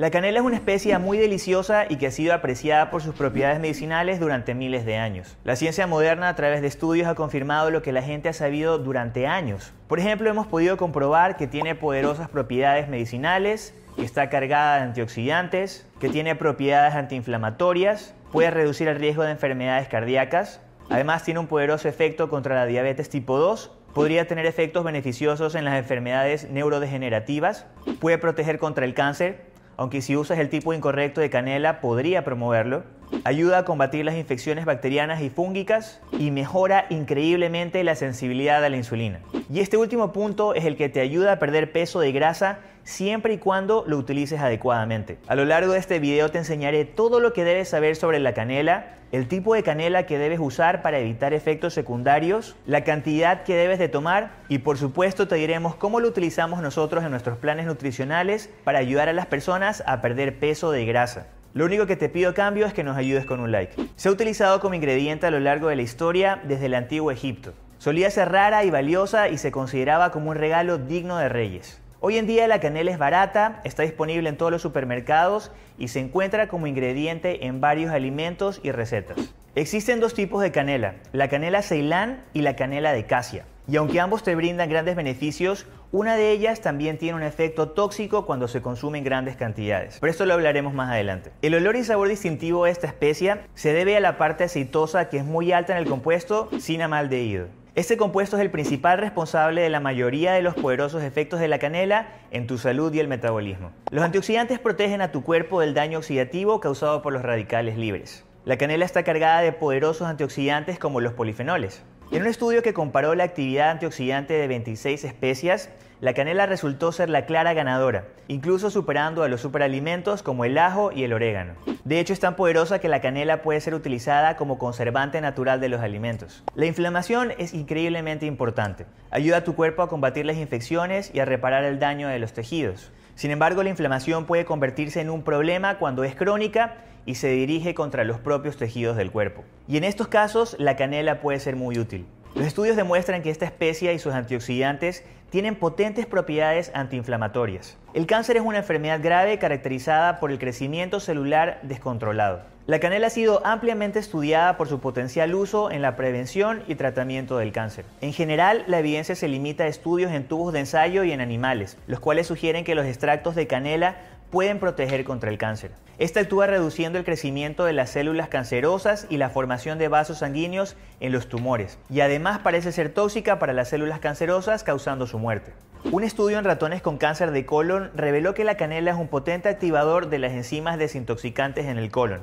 La canela es una especia muy deliciosa y que ha sido apreciada por sus propiedades medicinales durante miles de años. La ciencia moderna a través de estudios ha confirmado lo que la gente ha sabido durante años. Por ejemplo, hemos podido comprobar que tiene poderosas propiedades medicinales, que está cargada de antioxidantes, que tiene propiedades antiinflamatorias, puede reducir el riesgo de enfermedades cardíacas, además tiene un poderoso efecto contra la diabetes tipo 2 podría tener efectos beneficiosos en las enfermedades neurodegenerativas, puede proteger contra el cáncer, aunque si usas el tipo incorrecto de canela podría promoverlo. Ayuda a combatir las infecciones bacterianas y fúngicas y mejora increíblemente la sensibilidad a la insulina. Y este último punto es el que te ayuda a perder peso de grasa siempre y cuando lo utilices adecuadamente. A lo largo de este video te enseñaré todo lo que debes saber sobre la canela, el tipo de canela que debes usar para evitar efectos secundarios, la cantidad que debes de tomar y por supuesto te diremos cómo lo utilizamos nosotros en nuestros planes nutricionales para ayudar a las personas a perder peso de grasa. Lo único que te pido a cambio es que nos ayudes con un like. Se ha utilizado como ingrediente a lo largo de la historia desde el antiguo Egipto. Solía ser rara y valiosa y se consideraba como un regalo digno de reyes. Hoy en día la canela es barata, está disponible en todos los supermercados y se encuentra como ingrediente en varios alimentos y recetas. Existen dos tipos de canela, la canela ceilán y la canela de casia. Y aunque ambos te brindan grandes beneficios, una de ellas también tiene un efecto tóxico cuando se consume en grandes cantidades. Pero esto lo hablaremos más adelante. El olor y sabor distintivo de esta especia se debe a la parte aceitosa que es muy alta en el compuesto cinamaldehído. Este compuesto es el principal responsable de la mayoría de los poderosos efectos de la canela en tu salud y el metabolismo. Los antioxidantes protegen a tu cuerpo del daño oxidativo causado por los radicales libres. La canela está cargada de poderosos antioxidantes como los polifenoles. En un estudio que comparó la actividad antioxidante de 26 especias, la canela resultó ser la clara ganadora, incluso superando a los superalimentos como el ajo y el orégano. De hecho, es tan poderosa que la canela puede ser utilizada como conservante natural de los alimentos. La inflamación es increíblemente importante. Ayuda a tu cuerpo a combatir las infecciones y a reparar el daño de los tejidos. Sin embargo, la inflamación puede convertirse en un problema cuando es crónica y se dirige contra los propios tejidos del cuerpo. Y en estos casos, la canela puede ser muy útil. Los estudios demuestran que esta especie y sus antioxidantes tienen potentes propiedades antiinflamatorias. El cáncer es una enfermedad grave caracterizada por el crecimiento celular descontrolado. La canela ha sido ampliamente estudiada por su potencial uso en la prevención y tratamiento del cáncer. En general, la evidencia se limita a estudios en tubos de ensayo y en animales, los cuales sugieren que los extractos de canela pueden proteger contra el cáncer. Esta actúa reduciendo el crecimiento de las células cancerosas y la formación de vasos sanguíneos en los tumores, y además parece ser tóxica para las células cancerosas causando su muerte. Un estudio en ratones con cáncer de colon reveló que la canela es un potente activador de las enzimas desintoxicantes en el colon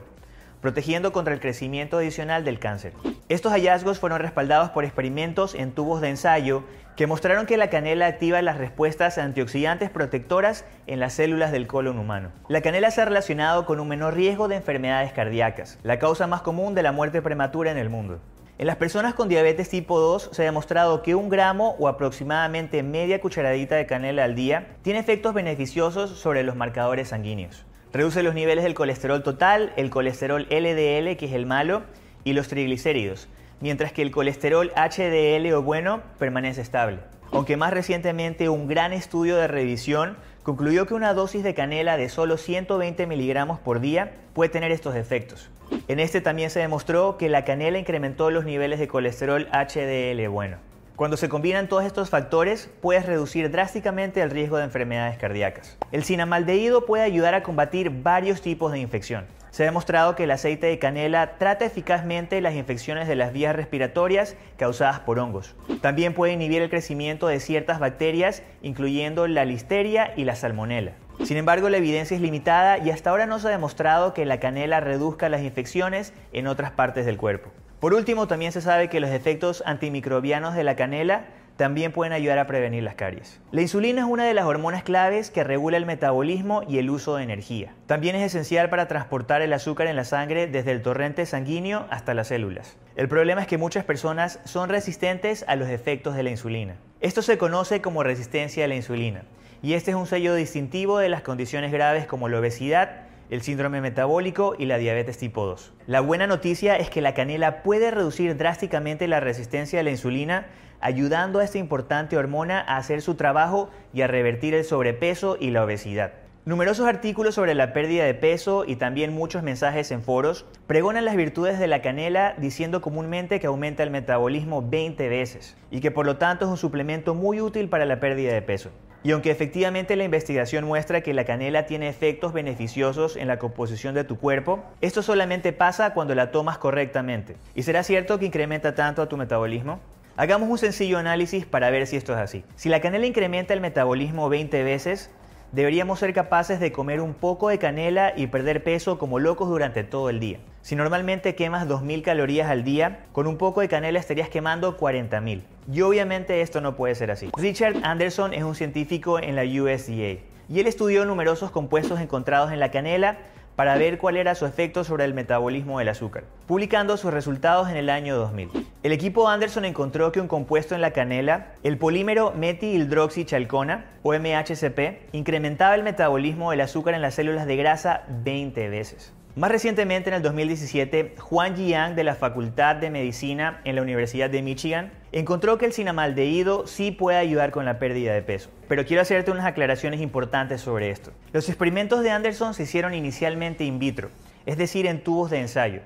protegiendo contra el crecimiento adicional del cáncer. Estos hallazgos fueron respaldados por experimentos en tubos de ensayo que mostraron que la canela activa las respuestas antioxidantes protectoras en las células del colon humano. La canela se ha relacionado con un menor riesgo de enfermedades cardíacas, la causa más común de la muerte prematura en el mundo. En las personas con diabetes tipo 2 se ha demostrado que un gramo o aproximadamente media cucharadita de canela al día tiene efectos beneficiosos sobre los marcadores sanguíneos. Reduce los niveles del colesterol total, el colesterol LDL, que es el malo, y los triglicéridos, mientras que el colesterol HDL o bueno permanece estable. Aunque más recientemente un gran estudio de revisión concluyó que una dosis de canela de solo 120 miligramos por día puede tener estos efectos. En este también se demostró que la canela incrementó los niveles de colesterol HDL bueno. Cuando se combinan todos estos factores, puedes reducir drásticamente el riesgo de enfermedades cardíacas. El cinamaldehído puede ayudar a combatir varios tipos de infección. Se ha demostrado que el aceite de canela trata eficazmente las infecciones de las vías respiratorias causadas por hongos. También puede inhibir el crecimiento de ciertas bacterias, incluyendo la listeria y la salmonela. Sin embargo, la evidencia es limitada y hasta ahora no se ha demostrado que la canela reduzca las infecciones en otras partes del cuerpo. Por último, también se sabe que los efectos antimicrobianos de la canela también pueden ayudar a prevenir las caries. La insulina es una de las hormonas claves que regula el metabolismo y el uso de energía. También es esencial para transportar el azúcar en la sangre desde el torrente sanguíneo hasta las células. El problema es que muchas personas son resistentes a los efectos de la insulina. Esto se conoce como resistencia a la insulina y este es un sello distintivo de las condiciones graves como la obesidad, el síndrome metabólico y la diabetes tipo 2. La buena noticia es que la canela puede reducir drásticamente la resistencia a la insulina, ayudando a esta importante hormona a hacer su trabajo y a revertir el sobrepeso y la obesidad. Numerosos artículos sobre la pérdida de peso y también muchos mensajes en foros pregonan las virtudes de la canela diciendo comúnmente que aumenta el metabolismo 20 veces y que por lo tanto es un suplemento muy útil para la pérdida de peso. Y aunque efectivamente la investigación muestra que la canela tiene efectos beneficiosos en la composición de tu cuerpo, esto solamente pasa cuando la tomas correctamente. ¿Y será cierto que incrementa tanto a tu metabolismo? Hagamos un sencillo análisis para ver si esto es así. Si la canela incrementa el metabolismo 20 veces, deberíamos ser capaces de comer un poco de canela y perder peso como locos durante todo el día. Si normalmente quemas 2.000 calorías al día, con un poco de canela estarías quemando 40.000. Y obviamente esto no puede ser así. Richard Anderson es un científico en la USDA y él estudió numerosos compuestos encontrados en la canela para ver cuál era su efecto sobre el metabolismo del azúcar, publicando sus resultados en el año 2000. El equipo Anderson encontró que un compuesto en la canela, el polímero metihidroxichalcona, o MHCP, incrementaba el metabolismo del azúcar en las células de grasa 20 veces. Más recientemente, en el 2017, Juan Jiang de la Facultad de Medicina en la Universidad de Michigan encontró que el cinamaldehído sí puede ayudar con la pérdida de peso. Pero quiero hacerte unas aclaraciones importantes sobre esto. Los experimentos de Anderson se hicieron inicialmente in vitro, es decir, en tubos de ensayo.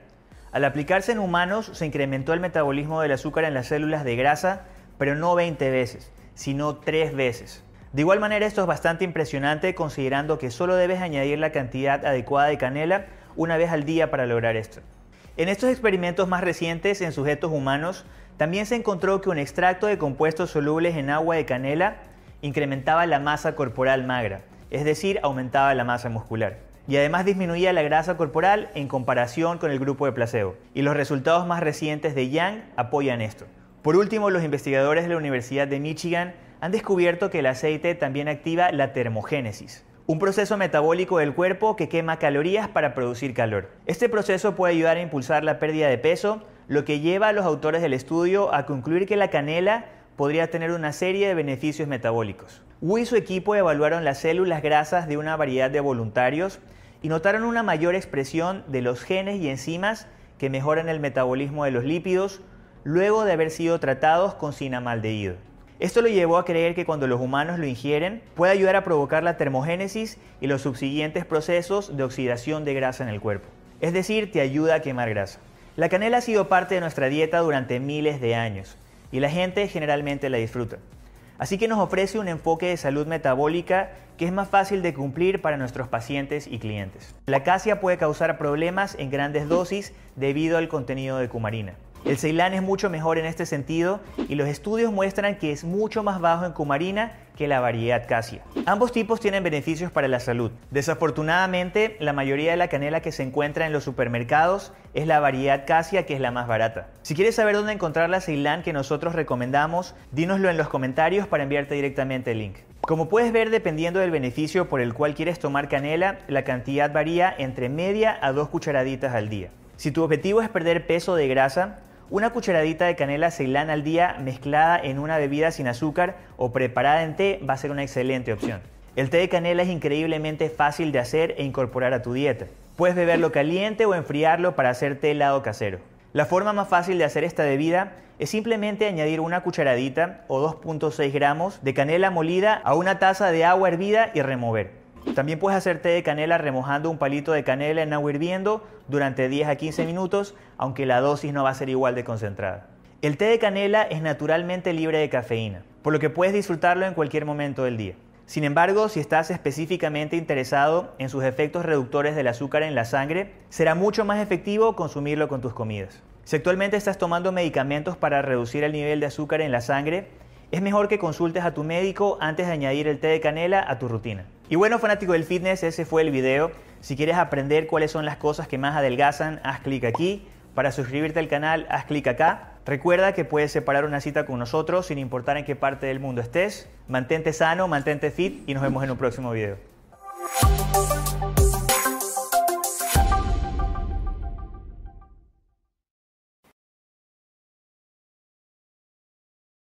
Al aplicarse en humanos, se incrementó el metabolismo del azúcar en las células de grasa, pero no 20 veces, sino 3 veces. De igual manera, esto es bastante impresionante considerando que solo debes añadir la cantidad adecuada de canela una vez al día para lograr esto. En estos experimentos más recientes en sujetos humanos, también se encontró que un extracto de compuestos solubles en agua de canela incrementaba la masa corporal magra, es decir, aumentaba la masa muscular. Y además disminuía la grasa corporal en comparación con el grupo de placebo. Y los resultados más recientes de Yang apoyan esto. Por último, los investigadores de la Universidad de Michigan han descubierto que el aceite también activa la termogénesis, un proceso metabólico del cuerpo que quema calorías para producir calor. Este proceso puede ayudar a impulsar la pérdida de peso, lo que lleva a los autores del estudio a concluir que la canela podría tener una serie de beneficios metabólicos. Wu y su equipo evaluaron las células grasas de una variedad de voluntarios y notaron una mayor expresión de los genes y enzimas que mejoran el metabolismo de los lípidos luego de haber sido tratados con cinamaldehído. Esto lo llevó a creer que cuando los humanos lo ingieren puede ayudar a provocar la termogénesis y los subsiguientes procesos de oxidación de grasa en el cuerpo. Es decir, te ayuda a quemar grasa. La canela ha sido parte de nuestra dieta durante miles de años y la gente generalmente la disfruta. Así que nos ofrece un enfoque de salud metabólica que es más fácil de cumplir para nuestros pacientes y clientes. La casia puede causar problemas en grandes dosis debido al contenido de cumarina. El Ceilán es mucho mejor en este sentido y los estudios muestran que es mucho más bajo en cumarina que la variedad casia. Ambos tipos tienen beneficios para la salud. Desafortunadamente, la mayoría de la canela que se encuentra en los supermercados es la variedad casia que es la más barata. Si quieres saber dónde encontrar la Ceilán que nosotros recomendamos, dínoslo en los comentarios para enviarte directamente el link. Como puedes ver, dependiendo del beneficio por el cual quieres tomar canela, la cantidad varía entre media a dos cucharaditas al día. Si tu objetivo es perder peso de grasa, una cucharadita de canela ceilán al día mezclada en una bebida sin azúcar o preparada en té va a ser una excelente opción. El té de canela es increíblemente fácil de hacer e incorporar a tu dieta. Puedes beberlo caliente o enfriarlo para hacer té helado casero. La forma más fácil de hacer esta bebida es simplemente añadir una cucharadita o 2.6 gramos de canela molida a una taza de agua hervida y remover. También puedes hacer té de canela remojando un palito de canela en agua hirviendo durante 10 a 15 minutos, aunque la dosis no va a ser igual de concentrada. El té de canela es naturalmente libre de cafeína, por lo que puedes disfrutarlo en cualquier momento del día. Sin embargo, si estás específicamente interesado en sus efectos reductores del azúcar en la sangre, será mucho más efectivo consumirlo con tus comidas. Si actualmente estás tomando medicamentos para reducir el nivel de azúcar en la sangre, es mejor que consultes a tu médico antes de añadir el té de canela a tu rutina. Y bueno, fanático del fitness, ese fue el video. Si quieres aprender cuáles son las cosas que más adelgazan, haz clic aquí. Para suscribirte al canal, haz clic acá. Recuerda que puedes separar una cita con nosotros sin importar en qué parte del mundo estés. Mantente sano, mantente fit y nos vemos en un próximo video.